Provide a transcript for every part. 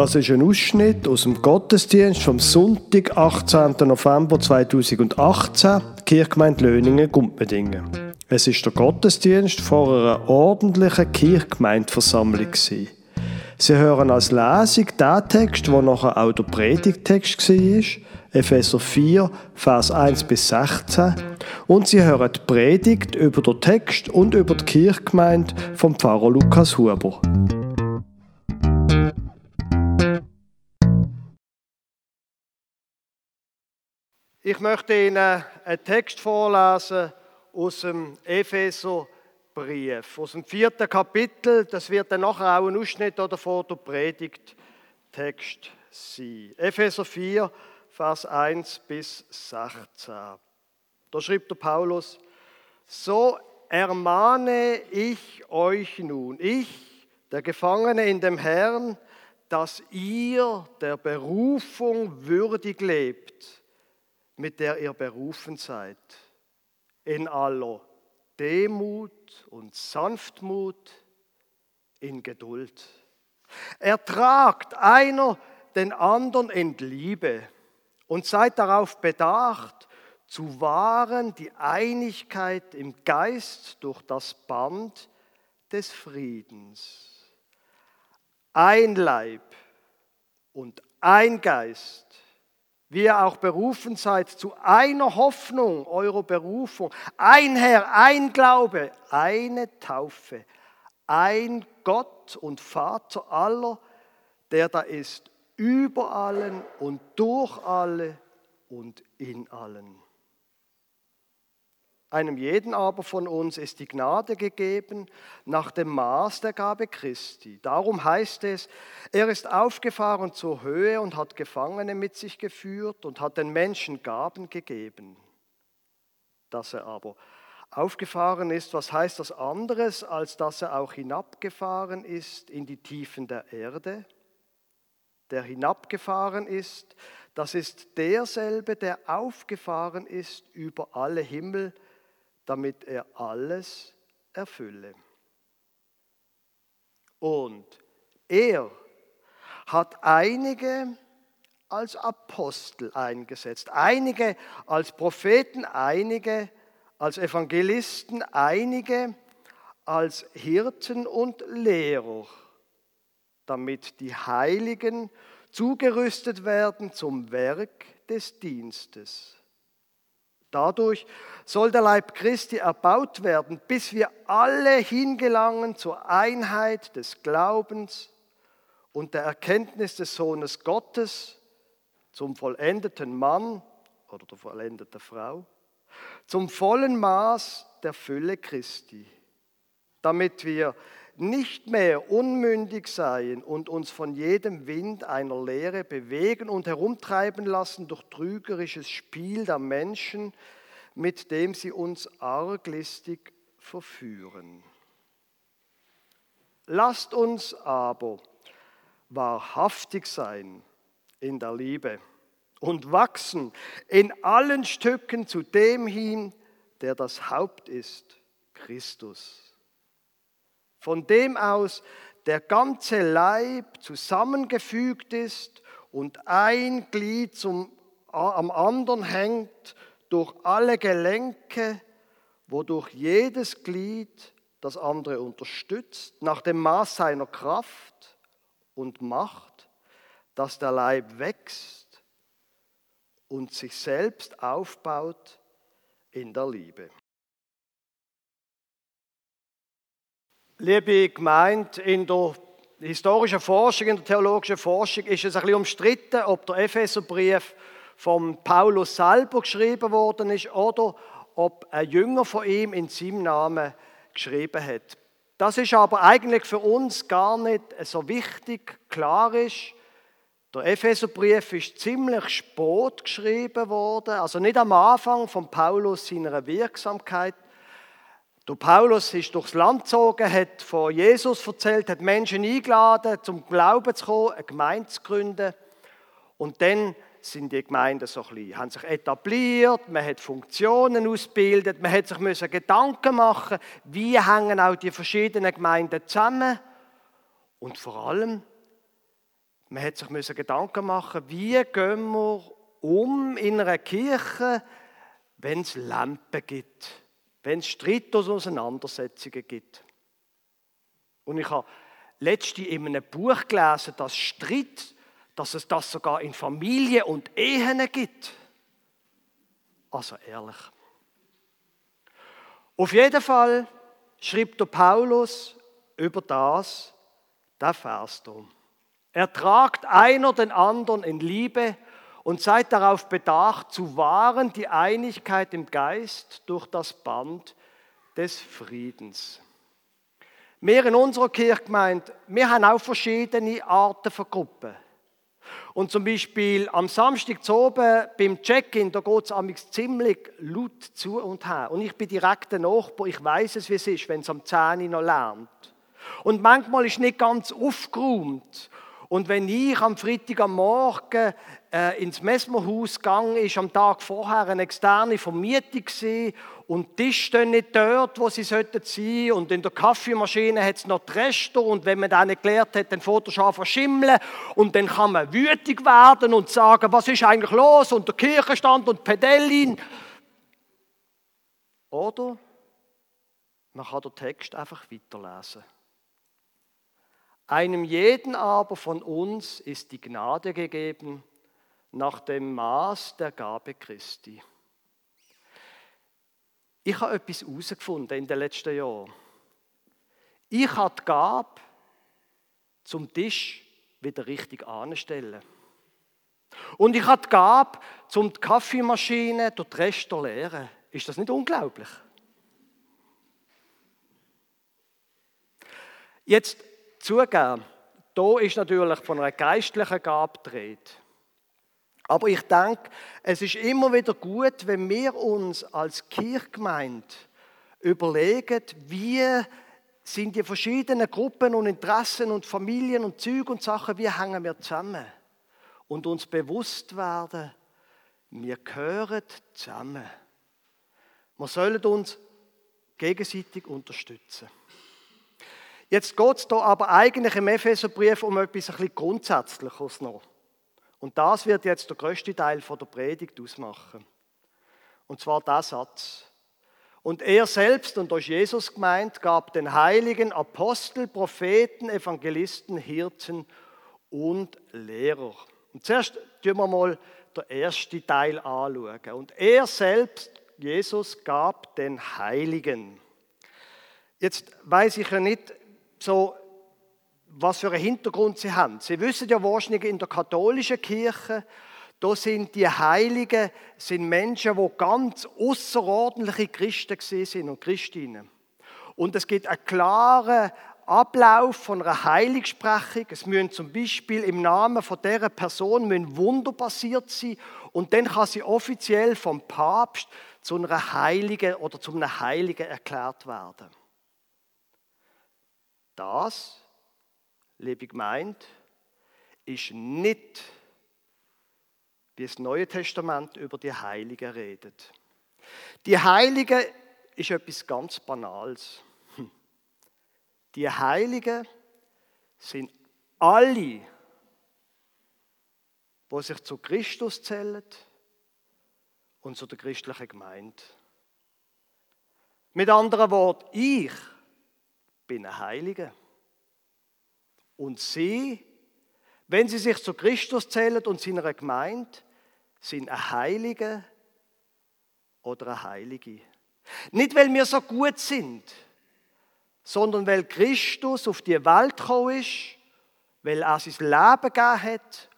Das ist ein Ausschnitt aus dem Gottesdienst vom Sonntag, 18. November 2018, Kirchgemeinde Löningen-Gumpendingen. Es ist der Gottesdienst vor einer ordentlichen Kirchgemeindeversammlung. Sie hören als Lesung den Text, der nachher auch der Predigtext war, Epheser 4, Vers 1 bis 16. Und Sie hören die Predigt über den Text und über die Kirchgemeinde vom Pfarrer Lukas Huber. Ich möchte Ihnen einen Text vorlesen aus dem Epheserbrief, aus dem vierten Kapitel. Das wird dann nachher auch ein Ausschnitt oder vor der Predigt Text sein. Epheser 4, Vers 1 bis 16. Da schreibt der Paulus, so ermahne ich euch nun, ich, der Gefangene in dem Herrn, dass ihr der Berufung würdig lebt mit der ihr berufen seid, in aller Demut und Sanftmut, in Geduld. Ertragt einer den anderen in Liebe und seid darauf bedacht, zu wahren die Einigkeit im Geist durch das Band des Friedens. Ein Leib und ein Geist wie ihr auch berufen seid zu einer Hoffnung eurer Berufung. Ein Herr, ein Glaube, eine Taufe, ein Gott und Vater aller, der da ist über allen und durch alle und in allen. Einem jeden aber von uns ist die Gnade gegeben nach dem Maß der Gabe Christi. Darum heißt es, er ist aufgefahren zur Höhe und hat Gefangene mit sich geführt und hat den Menschen Gaben gegeben. Dass er aber aufgefahren ist, was heißt das anderes, als dass er auch hinabgefahren ist in die Tiefen der Erde? Der hinabgefahren ist, das ist derselbe, der aufgefahren ist über alle Himmel, damit er alles erfülle. Und er hat einige als Apostel eingesetzt, einige als Propheten, einige als Evangelisten, einige als Hirten und Lehrer, damit die Heiligen zugerüstet werden zum Werk des Dienstes Dadurch soll der Leib Christi erbaut werden, bis wir alle hingelangen zur Einheit des Glaubens und der Erkenntnis des Sohnes Gottes, zum vollendeten Mann oder der vollendeten Frau, zum vollen Maß der Fülle Christi, damit wir nicht mehr unmündig seien und uns von jedem Wind einer Lehre bewegen und herumtreiben lassen durch trügerisches Spiel der Menschen, mit dem sie uns arglistig verführen. Lasst uns aber wahrhaftig sein in der Liebe und wachsen in allen Stücken zu dem hin, der das Haupt ist, Christus von dem aus der ganze Leib zusammengefügt ist und ein Glied zum, am anderen hängt durch alle Gelenke, wodurch jedes Glied das andere unterstützt, nach dem Maß seiner Kraft und Macht, dass der Leib wächst und sich selbst aufbaut in der Liebe. Liebe Gemeinde, in der historischen Forschung, in der theologischen Forschung ist es ein bisschen umstritten, ob der Epheserbrief von Paulus selber geschrieben worden ist oder ob ein Jünger von ihm in seinem Namen geschrieben hat. Das ist aber eigentlich für uns gar nicht so wichtig. Klar ist, der Epheserbrief ist ziemlich spät geschrieben worden, also nicht am Anfang von Paulus seiner Wirksamkeit. Der Paulus ist durchs Land gezogen, hat von Jesus erzählt, hat Menschen eingeladen, zum Glauben zu kommen, eine Gemeinde zu gründen. Und dann sind die Gemeinden so ein bisschen, haben sich etabliert, man hat Funktionen ausgebildet, man hat sich müssen Gedanken machen, wie hängen auch die verschiedenen Gemeinden zusammen. Und vor allem, Man hat sich Gedanken machen, wie gehen wir um in einer Kirche, wenn es Lampen gibt, wenn es Streit und Auseinandersetzungen gibt. Und ich habe letztens in einem Buch gelesen, dass Streit, dass es das sogar in Familien und Ehen gibt. Also ehrlich. Auf jeden Fall schreibt der Paulus über das, der Vers hier. Ertragt einer den anderen in Liebe und seid darauf bedacht, zu wahren die Einigkeit im Geist durch das Band des Friedens. Wir in unserer Kirchgemeinde, wir haben auch verschiedene Arten von Gruppen. Und zum Beispiel am Samstag zu oben beim Check-in, da geht es ziemlich laut zu und her. Und ich bin direkt der Nachbar, ich weiß es, wie es ist, wenn es am 10 noch lernt. Und manchmal ist nicht ganz aufgeräumt. Und wenn ich am Freitag am Morgen äh, ins Messmerhaus gegangen ist am Tag vorher eine externe Vermietung gesehen und die Tische stehen nicht dort, wo sie sollten sein und in der Kaffeemaschine hat es noch die Reste und wenn man das nicht gelernt hat, dann fährt er verschimmeln und dann kann man wütig werden und sagen, was ist eigentlich los und der Kirchenstand und Pedellin. Oder man kann den Text einfach weiterlesen. Einem jeden aber von uns ist die Gnade gegeben nach dem Maß der Gabe Christi. Ich habe etwas herausgefunden in den letzten Jahren. Ich habe die Gabe, zum Tisch wieder richtig anzustellen. Und ich habe die Gabe, zum die Kaffeemaschine durch die Reste leeren. Ist das nicht unglaublich? Jetzt zugeben, da ist natürlich von einer geistlichen Gabe dreht. Aber ich denke, es ist immer wieder gut, wenn wir uns als Kirchgemeinde überlegen, wie sind die verschiedenen Gruppen und Interessen und Familien und Züge und Sachen, wie hängen wir zusammen? Und uns bewusst werden, wir gehören zusammen. Wir sollen uns gegenseitig unterstützen. Jetzt geht es hier aber eigentlich im Epheserbrief um etwas ein bisschen Grundsätzliches noch. Und das wird jetzt der größte Teil von der Predigt ausmachen. Und zwar der Satz. Und er selbst, und durch Jesus gemeint, gab den heiligen Apostel, Propheten, Evangelisten, Hirten und Lehrer. Und zuerst tun wir mal den ersten Teil anschauen. Und er selbst, Jesus, gab den Heiligen. Jetzt weiß ich ja nicht, so, was für einen Hintergrund sie haben. Sie wissen ja wahrscheinlich in der katholischen Kirche, da sind die Heiligen sind Menschen, die ganz außerordentliche Christen sind und Christinnen. Und es gibt einen klaren Ablauf von einer Heiligsprechung. Es müssen zum Beispiel im Namen von dieser Person müssen Wunder passiert sein und dann kann sie offiziell vom Papst zu einer Heiligen oder zu einem Heiligen erklärt werden. Das, liebe Gemeinde, ist nicht, wie das Neue Testament über die Heiligen redet. Die Heiligen ist etwas ganz Banales. Die Heiligen sind alle, die sich zu Christus zählen und zu der christlichen Gemeinde. Mit anderen Worten, ich bin ein Heiliger. Und sie, wenn sie sich zu Christus zählen und seiner Gemeinde, sind ein Heiliger oder eine Heilige. Nicht, weil wir so gut sind, sondern weil Christus auf die Welt gekommen ist, weil er sein Leben gegeben hat,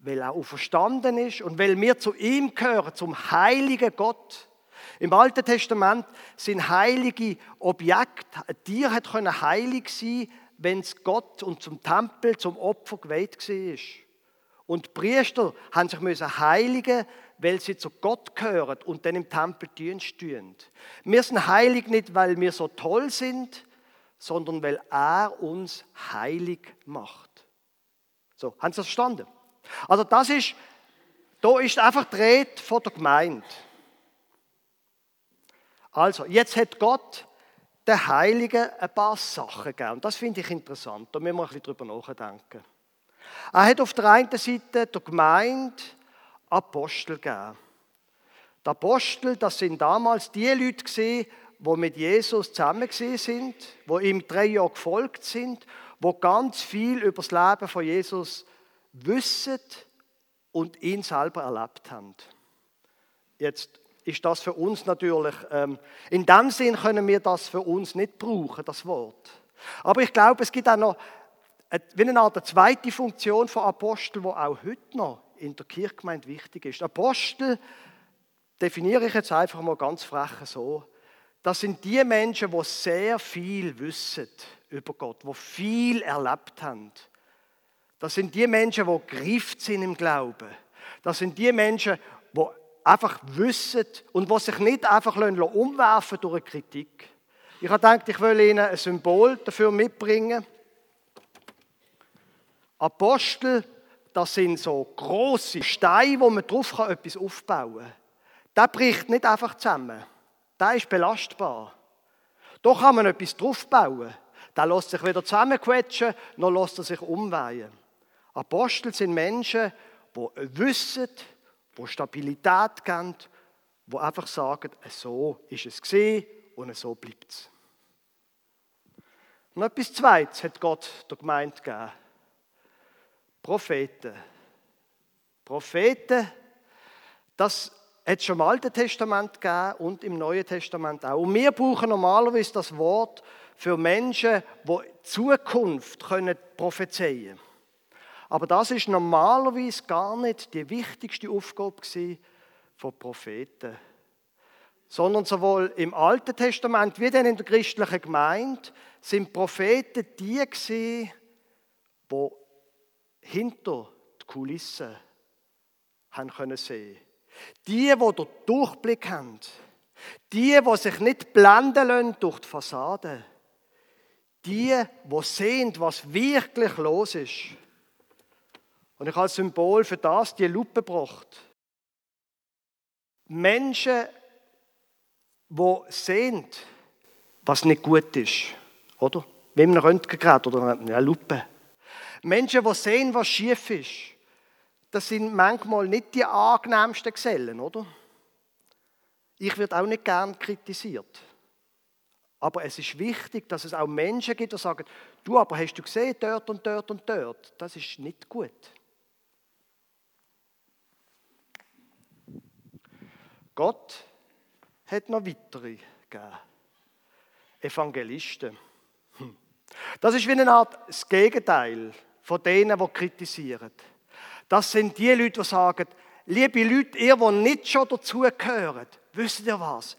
weil er auferstanden ist und weil wir zu ihm gehören, zum heiligen Gott. Im Alten Testament sind heilige Objekte. Ein Tier hat heilig sein, wenn es Gott und zum Tempel, zum Opfer geweiht war. Und die Priester haben sich müssen heiligen, weil sie zu Gott gehören und dann im Tempel Dienst tun. Wir sind heilig nicht, weil wir so toll sind, sondern weil er uns heilig macht. So, haben Sie das verstanden? Also das ist, da ist einfach die Rede von der Gemeinde. Also, jetzt hat Gott den Heiligen ein paar Sachen gegeben. Und das finde ich interessant. Da müssen wir ein bisschen drüber nachdenken. Er hat auf der einen Seite der Gemeinde Apostel gegeben. Die Apostel, das sind damals die Leute gewesen, die mit Jesus zusammen sind, die ihm drei Jahre gefolgt sind, die ganz viel über das Leben von Jesus wissen und ihn selber erlebt haben. Jetzt ist das für uns natürlich, ähm, in dem Sinn können wir das für uns nicht brauchen, das Wort. Aber ich glaube, es gibt auch noch wie eine Art zweite Funktion von Apostel, die auch heute noch in der Kirchgemeinde wichtig ist. Apostel definiere ich jetzt einfach mal ganz frech so. Das sind die Menschen, die sehr viel wissen über Gott, die viel erlebt haben. Das sind die Menschen, die greift sind im Glauben. Das sind die Menschen, einfach wissen und die sich nicht einfach umwerfen durch eine Kritik. Ich habe gedacht, ich will Ihnen ein Symbol dafür mitbringen. Apostel, das sind so große Steine, wo man drauf etwas aufbauen kann. Der bricht nicht einfach zusammen. Der ist belastbar. Da kann man etwas draufbauen. Der lässt sich wieder zusammenquetschen, dann lässt er sich umweihen. Apostel sind Menschen, die wissen, die Stabilität geben, die einfach sagen, so ist es gesehen und so bleibt es. Und etwas Zweites hat Gott der Gemeinde gegeben. Propheten. Propheten, das hat es schon im Alten Testament gegeben und im Neuen Testament auch. Und wir brauchen normalerweise das Wort für Menschen, die Zukunft können prophezeien können. Aber das ist normalerweise gar nicht die wichtigste Aufgabe von Propheten. Sondern sowohl im Alten Testament wie dann in der christlichen Gemeinde sind Propheten die gewesen, die hinter die Kulissen haben können sehen. Die, die den Durchblick haben. Die, die sich nicht blenden lassen durch die Fassade. Die, die sehen, was wirklich los ist. Und ich habe als Symbol für das die Lupe gebracht. Menschen, die sehen, was nicht gut ist. Oder? Wie einem Röntgengerät oder einer Lupe. Menschen, die sehen, was schief ist. Das sind manchmal nicht die angenehmsten Gesellen, oder? Ich werde auch nicht gern kritisiert. Aber es ist wichtig, dass es auch Menschen gibt, die sagen, du, aber hast du gesehen, dort und dort und dort. Das ist nicht gut. Gott hat noch weitere gegeben. Evangelisten. Hm. Das ist wie eine Art das Gegenteil von denen, die kritisieren. Das sind die Leute, die sagen, liebe Leute, ihr, die nicht schon dazugehören, wisst ihr was?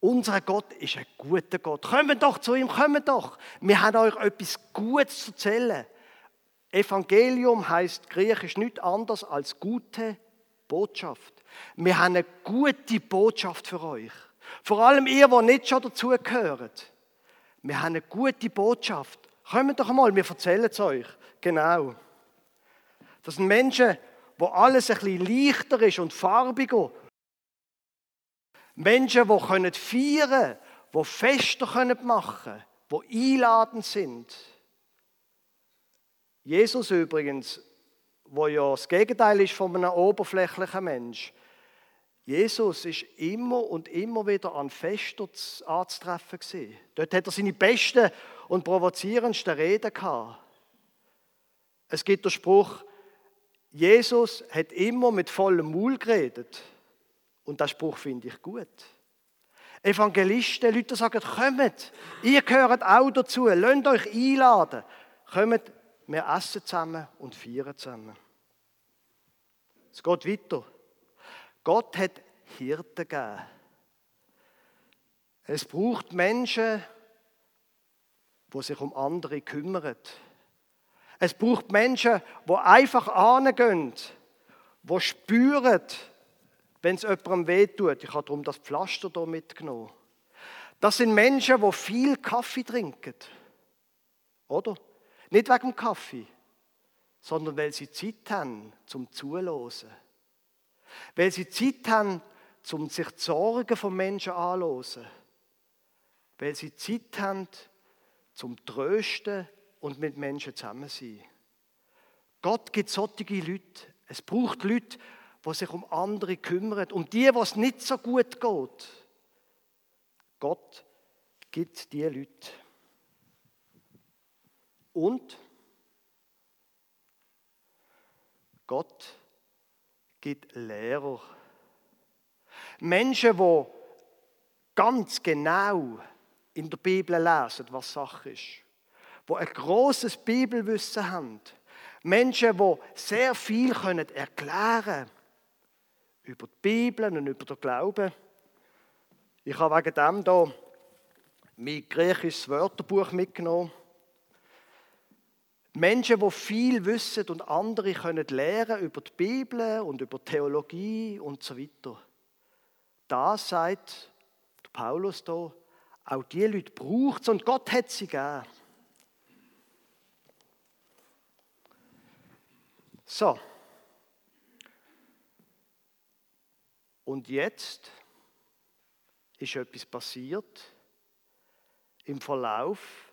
Unser Gott ist ein guter Gott. Kommt doch zu ihm, kommt doch. Wir haben euch etwas Gutes zu erzählen. Evangelium heißt griechisch nichts anderes als gute Botschaft. Wir haben eine gute Botschaft für euch. Vor allem ihr, die nicht schon dazugehört. Wir haben eine gute Botschaft. Kommt doch mal, wir erzählen es euch. Genau. Das sind Menschen, wo alles ein bisschen leichter ist und farbiger. Menschen, die können feiern, die Feste machen können, die einladend sind. Jesus übrigens, wo ja das Gegenteil ist von einem oberflächlichen Mensch, Jesus ist immer und immer wieder an Festen anzutreffen gewesen. Dort hat er seine besten und provozierendsten Reden gehabt. Es gibt den Spruch, Jesus hat immer mit vollem Maul geredet. Und das Spruch finde ich gut. Evangelisten, Leute sagen, kommt, ihr gehört auch dazu, lasst euch einladen. Kommt, wir essen zusammen und feiern zusammen. Es geht weiter. Gott hat Hirten gegeben. Es braucht Menschen, die sich um andere kümmern. Es braucht Menschen, die einfach angehen, die spüren, wenn es jemandem wehtut. Ich habe darum das Pflaster hier mitgenommen. Das sind Menschen, die viel Kaffee trinken. Oder? Nicht wegen dem Kaffee, sondern weil sie Zeit haben zum Zuhören. Weil sie Zeit haben, um sich die Sorgen von Menschen anzuhören. Weil sie Zeit haben, zum Trösten und mit Menschen zusammen sein. Gott gibt solche Leute. Es braucht Leute, die sich um andere kümmern, um die, was nicht so gut geht. Gott gibt die Leute. Und Gott gibt Lehrer. Menschen, die ganz genau in der Bibel lesen, was Sache ist. Die ein großes Bibelwissen haben. Menschen, die sehr viel können erklären können über die Bibel und über den Glauben. Ich habe wegen dem hier mein griechisches Wörterbuch mitgenommen. Menschen, die viel wissen und andere können lernen über die Bibel und über Theologie und so weiter. Da sagt Paulus da, auch die Leute braucht es und Gott hat sie gegeben. So. Und jetzt ist etwas passiert im Verlauf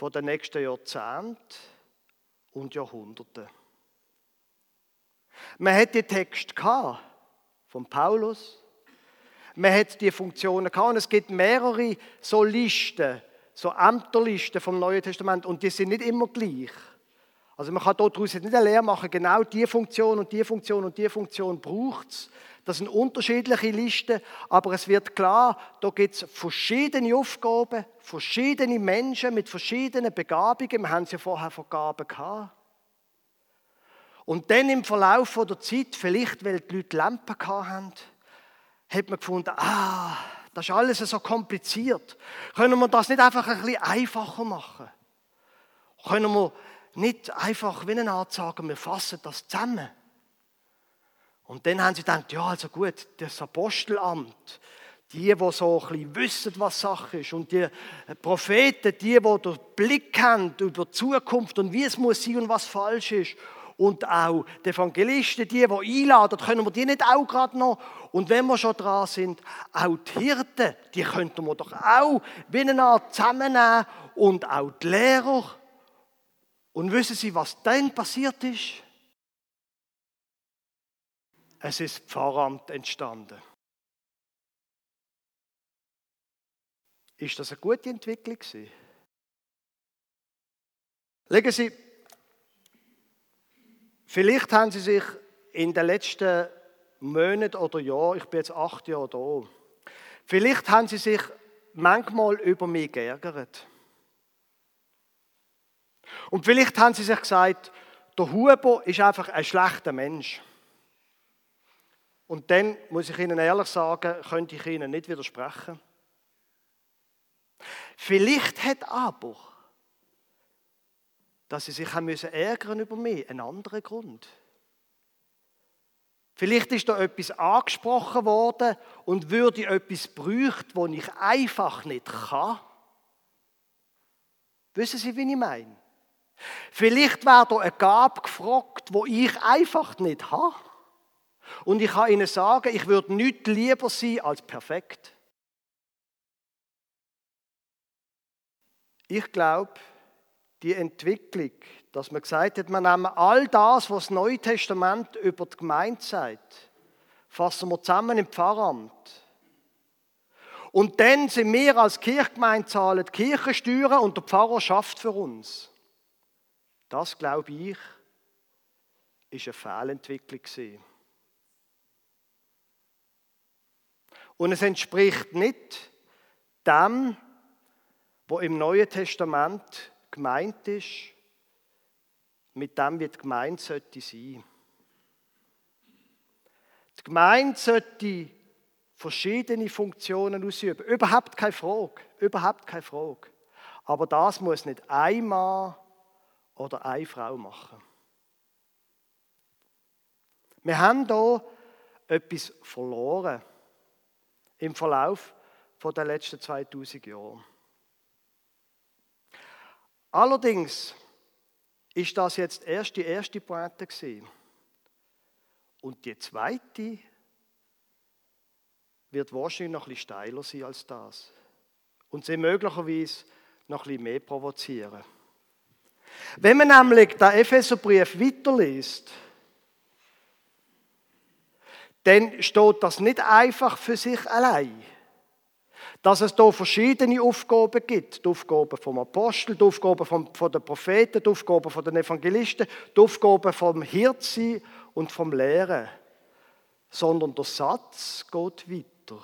von den nächsten Jahrzehnten und Jahrhunderten. Man hat den Text von Paulus. Man hat die Funktionen gehabt. Und es gibt mehrere so Listen, so Ämterlisten vom Neuen Testament und die sind nicht immer gleich. Also man kann daraus nicht eine Lehre machen, genau die Funktion und die Funktion und die Funktion braucht es. Das sind unterschiedliche Listen, aber es wird klar, da gibt es verschiedene Aufgaben, verschiedene Menschen mit verschiedenen Begabungen. Wir haben es ja vorher von Gaben gehabt. Und dann im Verlauf der Zeit, vielleicht weil die Leute Lampen hatten, hat man gefunden, ah, das ist alles so kompliziert. Können wir das nicht einfach ein bisschen einfacher machen? Können wir nicht einfach wie eine sagen, wir fassen das zusammen? Und dann haben sie gedacht, ja, also gut, das Apostelamt, die, die so ein bisschen wissen, was Sache ist, und die Propheten, die, die den Blick haben über die Zukunft und wie es muss sein und was falsch ist, und auch die Evangelisten, die, die einladen, können wir die nicht auch gerade noch? Und wenn wir schon dran sind, auch die Hirten, die könnten wir doch auch wie eine Art zusammennehmen und auch die Lehrer. Und wissen Sie, was dann passiert ist? Es ist Pfarramt entstanden. Ist das eine gute Entwicklung? Legen Sie, vielleicht haben Sie sich in den letzten Monaten oder Jahren, ich bin jetzt acht Jahre da, vielleicht haben Sie sich manchmal über mich geärgert. Und vielleicht haben Sie sich gesagt, der Huber ist einfach ein schlechter Mensch. Und dann muss ich Ihnen ehrlich sagen, könnte ich Ihnen nicht widersprechen. Vielleicht hat aber, dass Sie sich haben müssen ärgern über mich, einen anderen Grund. Vielleicht ist da etwas angesprochen worden und würde etwas bräuchten, wo ich einfach nicht kann. Wissen Sie, wie ich meine? Vielleicht wäre da eine Gabe gefragt, wo ich einfach nicht habe. Und ich kann Ihnen sagen, ich würde nicht lieber sein als perfekt. Ich glaube, die Entwicklung, dass man gesagt hat, man nehmen all das, was das Neue Testament über die Gemeinde sagt, fassen wir zusammen im Pfarramt. Und dann sind wir als Kirchgemeinde zahlen die Kirchensteuern und der Pfarrer schafft für uns. Das, glaube ich, ist eine Fehlentwicklung. Und es entspricht nicht dem, was im Neuen Testament gemeint ist, mit dem, wie die Gemeinde sollte sein. Die Gemeinde sollte verschiedene Funktionen ausüben. Überhaupt keine Frage. Überhaupt keine Frage. Aber das muss nicht ein Mann oder eine Frau machen. Wir haben hier etwas verloren im Verlauf der letzten 2000 Jahre. Allerdings ist das jetzt erst die erste Pointe gewesen. Und die zweite wird wahrscheinlich noch ein bisschen steiler sein als das. Und sie möglicherweise noch ein bisschen mehr provozieren. Wenn man nämlich den Epheserbrief weiterliest, dann steht das nicht einfach für sich allein. Dass es da verschiedene Aufgaben gibt. Die Aufgaben vom Apostel, die Aufgaben vom, von den Propheten, die Aufgaben von den Evangelisten, die Aufgaben vom Hirtsein und vom Lehren. Sondern der Satz geht weiter.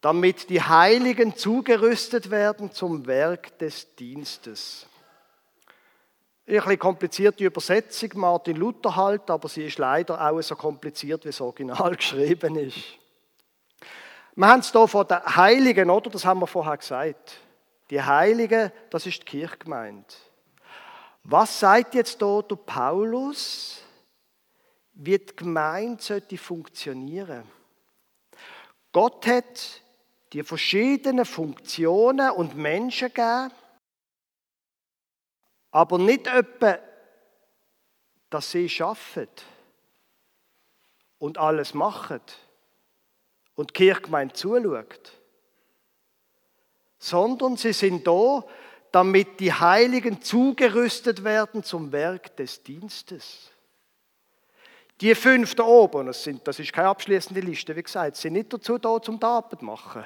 Damit die Heiligen zugerüstet werden zum Werk des Dienstes. Ein bisschen komplizierte Übersetzung, Martin Luther halt, aber sie ist leider auch so kompliziert, wie es original geschrieben ist. Wir haben es hier von den Heiligen, oder? Das haben wir vorher gesagt. Die Heiligen, das ist die Kirchgemeinde. Was sagt jetzt hier der Paulus, wie die Gemeinde sollte funktionieren? Gott hat die verschiedenen Funktionen und Menschen gegeben, aber nicht etwa, dass sie schaffen und alles machen und die Kirchgemeinde zuschaut, sondern sie sind da, damit die Heiligen zugerüstet werden zum Werk des Dienstes. Die fünf da oben, das, sind, das ist keine abschließende Liste, wie gesagt, sind nicht dazu da, zum die Arbeit machen,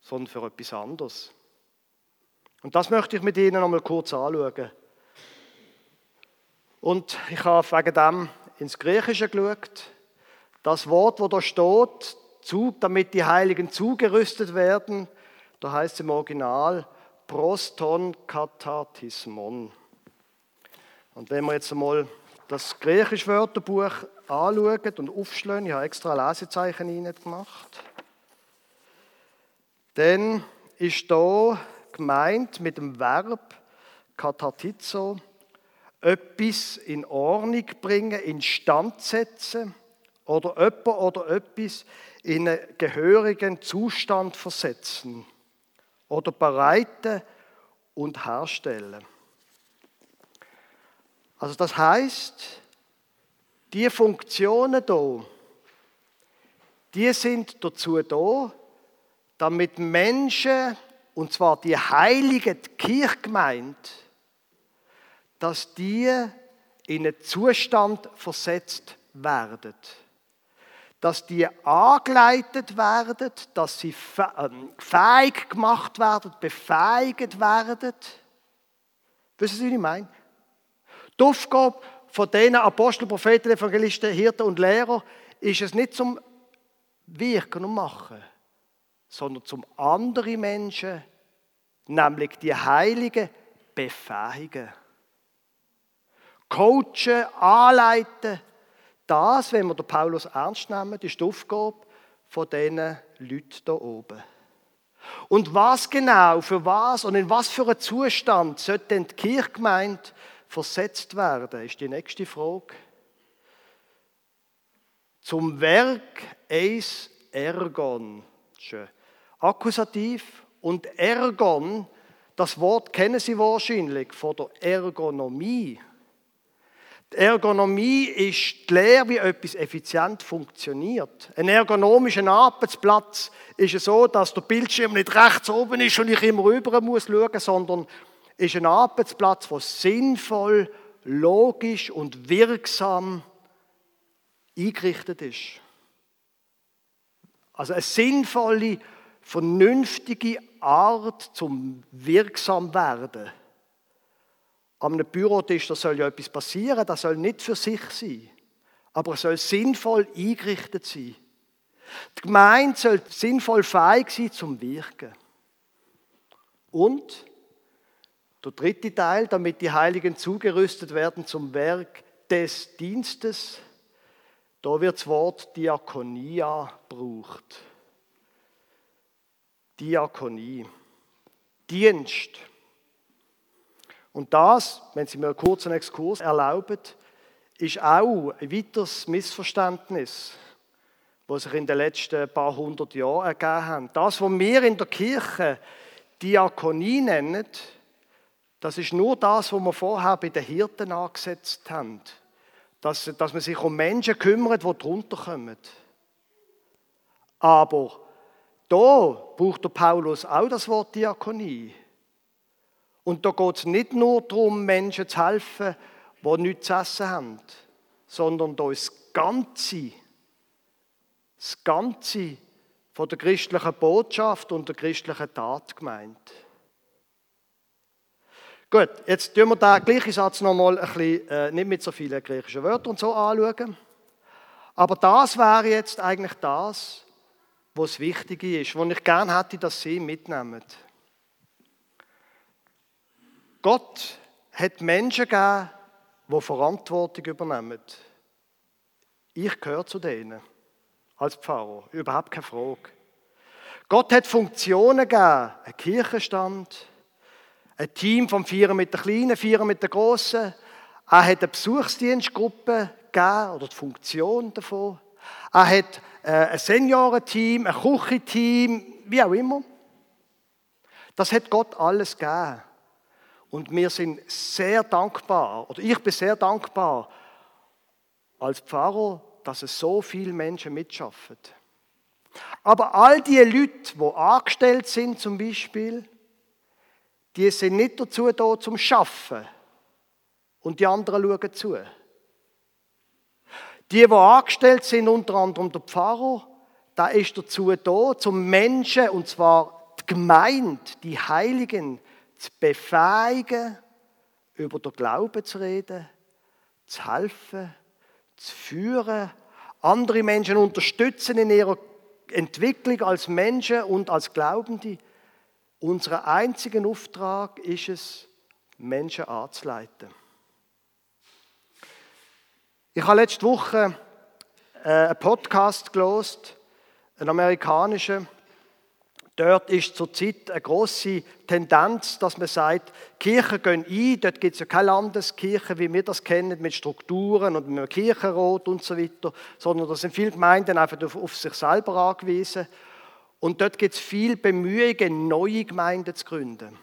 sondern für etwas anderes. Und das möchte ich mit Ihnen noch mal kurz anschauen. Und ich habe wegen dem ins Griechische geschaut. Das Wort, wo da steht, damit die Heiligen zugerüstet werden, da heißt es im Original proston kathartismon. Und wenn wir jetzt einmal das griechische Wörterbuch anschauen und aufschlagen, ich habe extra Lesezeichen rein gemacht, dann ist da gemeint mit dem Verb katartizo, etwas in Ordnung bringen, instand setzen oder jemand oder etwas in einen gehörigen Zustand versetzen oder bereiten und herstellen. Also das heißt, die Funktionen da, die sind dazu da, damit Menschen und zwar die heilige Kirchgemeinde, dass die in einen Zustand versetzt werden. Dass die angeleitet werden, dass sie ähm, fähig gemacht werden, befähigt werden. Wissen Sie, was ich meine? Die Aufgabe von diesen Apostel, Propheten, Evangelisten, Hirten und Lehrer ist es nicht zum Wirken und Machen sondern zum andere Menschen, nämlich die Heiligen, befähigen. Coachen, anleiten, das, wenn wir den Paulus ernst nehmen, ist die Aufgabe von diesen Leuten hier oben. Und was genau, für was und in was für einen Zustand sollte denn die Kirchgemeinde versetzt werden, ist die nächste Frage. Zum Werk eis ergon. Schön. Akkusativ und Ergon, das Wort kennen Sie wahrscheinlich von der Ergonomie. Die Ergonomie ist die Lehre, wie etwas effizient funktioniert. Ein ergonomischer Arbeitsplatz ist es so, dass der Bildschirm nicht rechts oben ist und ich immer rüber muss schauen, sondern ist ein Arbeitsplatz, der sinnvoll, logisch und wirksam eingerichtet ist. Also eine sinnvolle vernünftige Art zum wirksam werden. Am Bürotisch da soll ja etwas passieren, das soll nicht für sich sein, aber es soll sinnvoll eingerichtet sein. Die Gemeinde soll sinnvoll fähig sein zum Wirken. Und der dritte Teil, damit die Heiligen zugerüstet werden zum Werk des Dienstes, da wird das Wort Diakonia gebraucht. Diakonie, Dienst. Und das, wenn Sie mir einen kurzen Exkurs erlauben, ist auch ein weiteres Missverständnis, das sich in den letzten paar hundert Jahren ergeben hat. Das, was wir in der Kirche Diakonie nennen, das ist nur das, was wir vorher bei den Hirten angesetzt haben. Dass, dass man sich um Menschen kümmert, die drunter kommen. Aber da braucht der Paulus auch das Wort Diakonie. Und da geht es nicht nur darum, Menschen zu helfen, die nichts zu essen haben, sondern da ist das Ganze, das Ganze von der christlichen Botschaft und der christlichen Tat gemeint. Gut, jetzt tun wir den gleichen Satz nochmal ein bisschen, äh, nicht mit so vielen griechischen Wörtern und so anschauen. Aber das wäre jetzt eigentlich das, was das Wichtige ist, wo ich gerne hätte, dass Sie mitnehmen. Gott hat Menschen gegeben, die Verantwortung übernehmen. Ich gehöre zu denen als Pfarrer, überhaupt keine Frage. Gott hat Funktionen gegeben, ein Kirchenstand, ein Team von vier mit der Kleinen, vier mit der Großen. Er hat eine Besuchsdienstgruppe gegeben, oder die Funktion davon. Er hat ein Seniorenteam, ein Küchenteam, wie auch immer. Das hat Gott alles gegeben. Und wir sind sehr dankbar, oder ich bin sehr dankbar als Pfarrer, dass es so viele Menschen mitschaffen. Aber all die Leute, die angestellt sind zum Beispiel, die sind nicht dazu da zum Schaffen und die anderen schauen zu. Die, die angestellt sind, unter anderem der Pfarrer, da ist dazu da, zum Menschen, und zwar die Gemeinde, die Heiligen, zu befähigen, über den Glauben zu reden, zu helfen, zu führen, andere Menschen unterstützen in ihrer Entwicklung als Menschen und als Glaubende. Unser einziger Auftrag ist es, Menschen anzuleiten. Ich habe letzte Woche äh, einen Podcast gelost, einen amerikanischen, Dort ist zurzeit eine große Tendenz, dass man sagt, Kirchen gehen ein, dort gibt es ja keine Landeskirche, wie wir das kennen, mit Strukturen und mit einem Kirchenrot und so weiter, sondern da sind viele Gemeinden einfach auf, auf sich selber angewiesen. Und dort gibt es viel Bemühungen, neue Gemeinden zu gründen.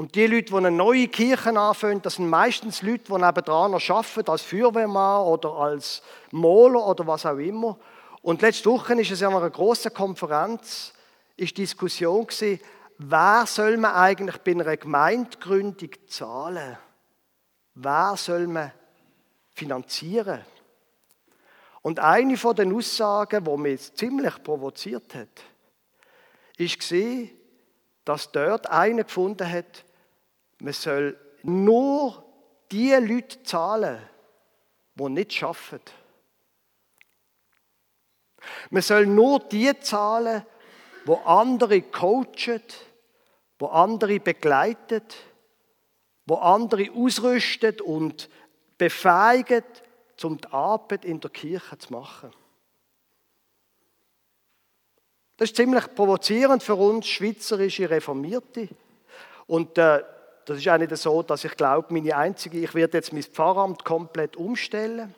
Und die Leute, die eine neue Kirche anfangen, das sind meistens Leute, die nebenan noch arbeiten, als Feuerwehrmann oder als Maler oder was auch immer. Und letzte Woche ist es ja eine große Konferenz, ist Diskussion gewesen, wer soll man eigentlich bei einer Gemeindegründung zahlen? Wer soll man finanzieren? Und eine von den Aussagen, die mich ziemlich provoziert hat, gesehen, dass dort einer gefunden hat, man soll nur die Leute zahlen, die nicht arbeiten. Man soll nur die zahlen, wo andere coachet, wo andere begleitet, wo andere ausrüstet und befähigt, um die Arbeit in der Kirche zu machen. Das ist ziemlich provozierend für uns schweizerische Reformierte. Und äh, das ist auch nicht so, dass ich glaube, meine einzige, ich werde jetzt mein Pfarramt komplett umstellen.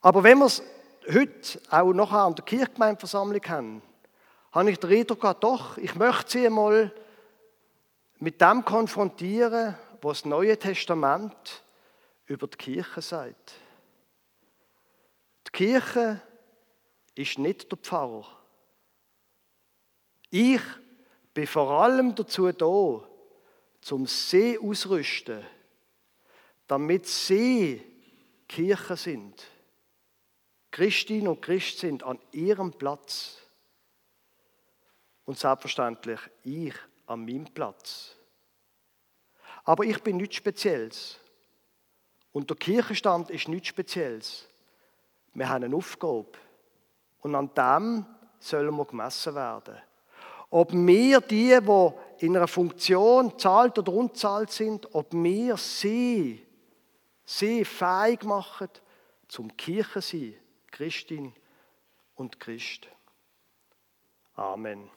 Aber wenn wir es heute auch noch an der Kirchgemeindeversammlung haben, habe ich den Eindruck gehabt, doch, ich möchte sie einmal mit dem konfrontieren, was das Neue Testament über die Kirche sagt. Die Kirche ist nicht der Pfarrer. Ich bin vor allem dazu da, zum See ausrüsten, damit sie Kirche sind. Christin und Christ sind an ihrem Platz. Und selbstverständlich ich an meinem Platz. Aber ich bin nichts Spezielles. Und der Kirchenstand ist nichts Spezielles. Wir haben eine Aufgabe. Und an dem sollen wir gemessen werden. Ob wir die, die in einer Funktion zahlt oder unzahlt sind, ob wir sie, sie fähig machen, zum Kirche sein, Christin und Christ. Amen.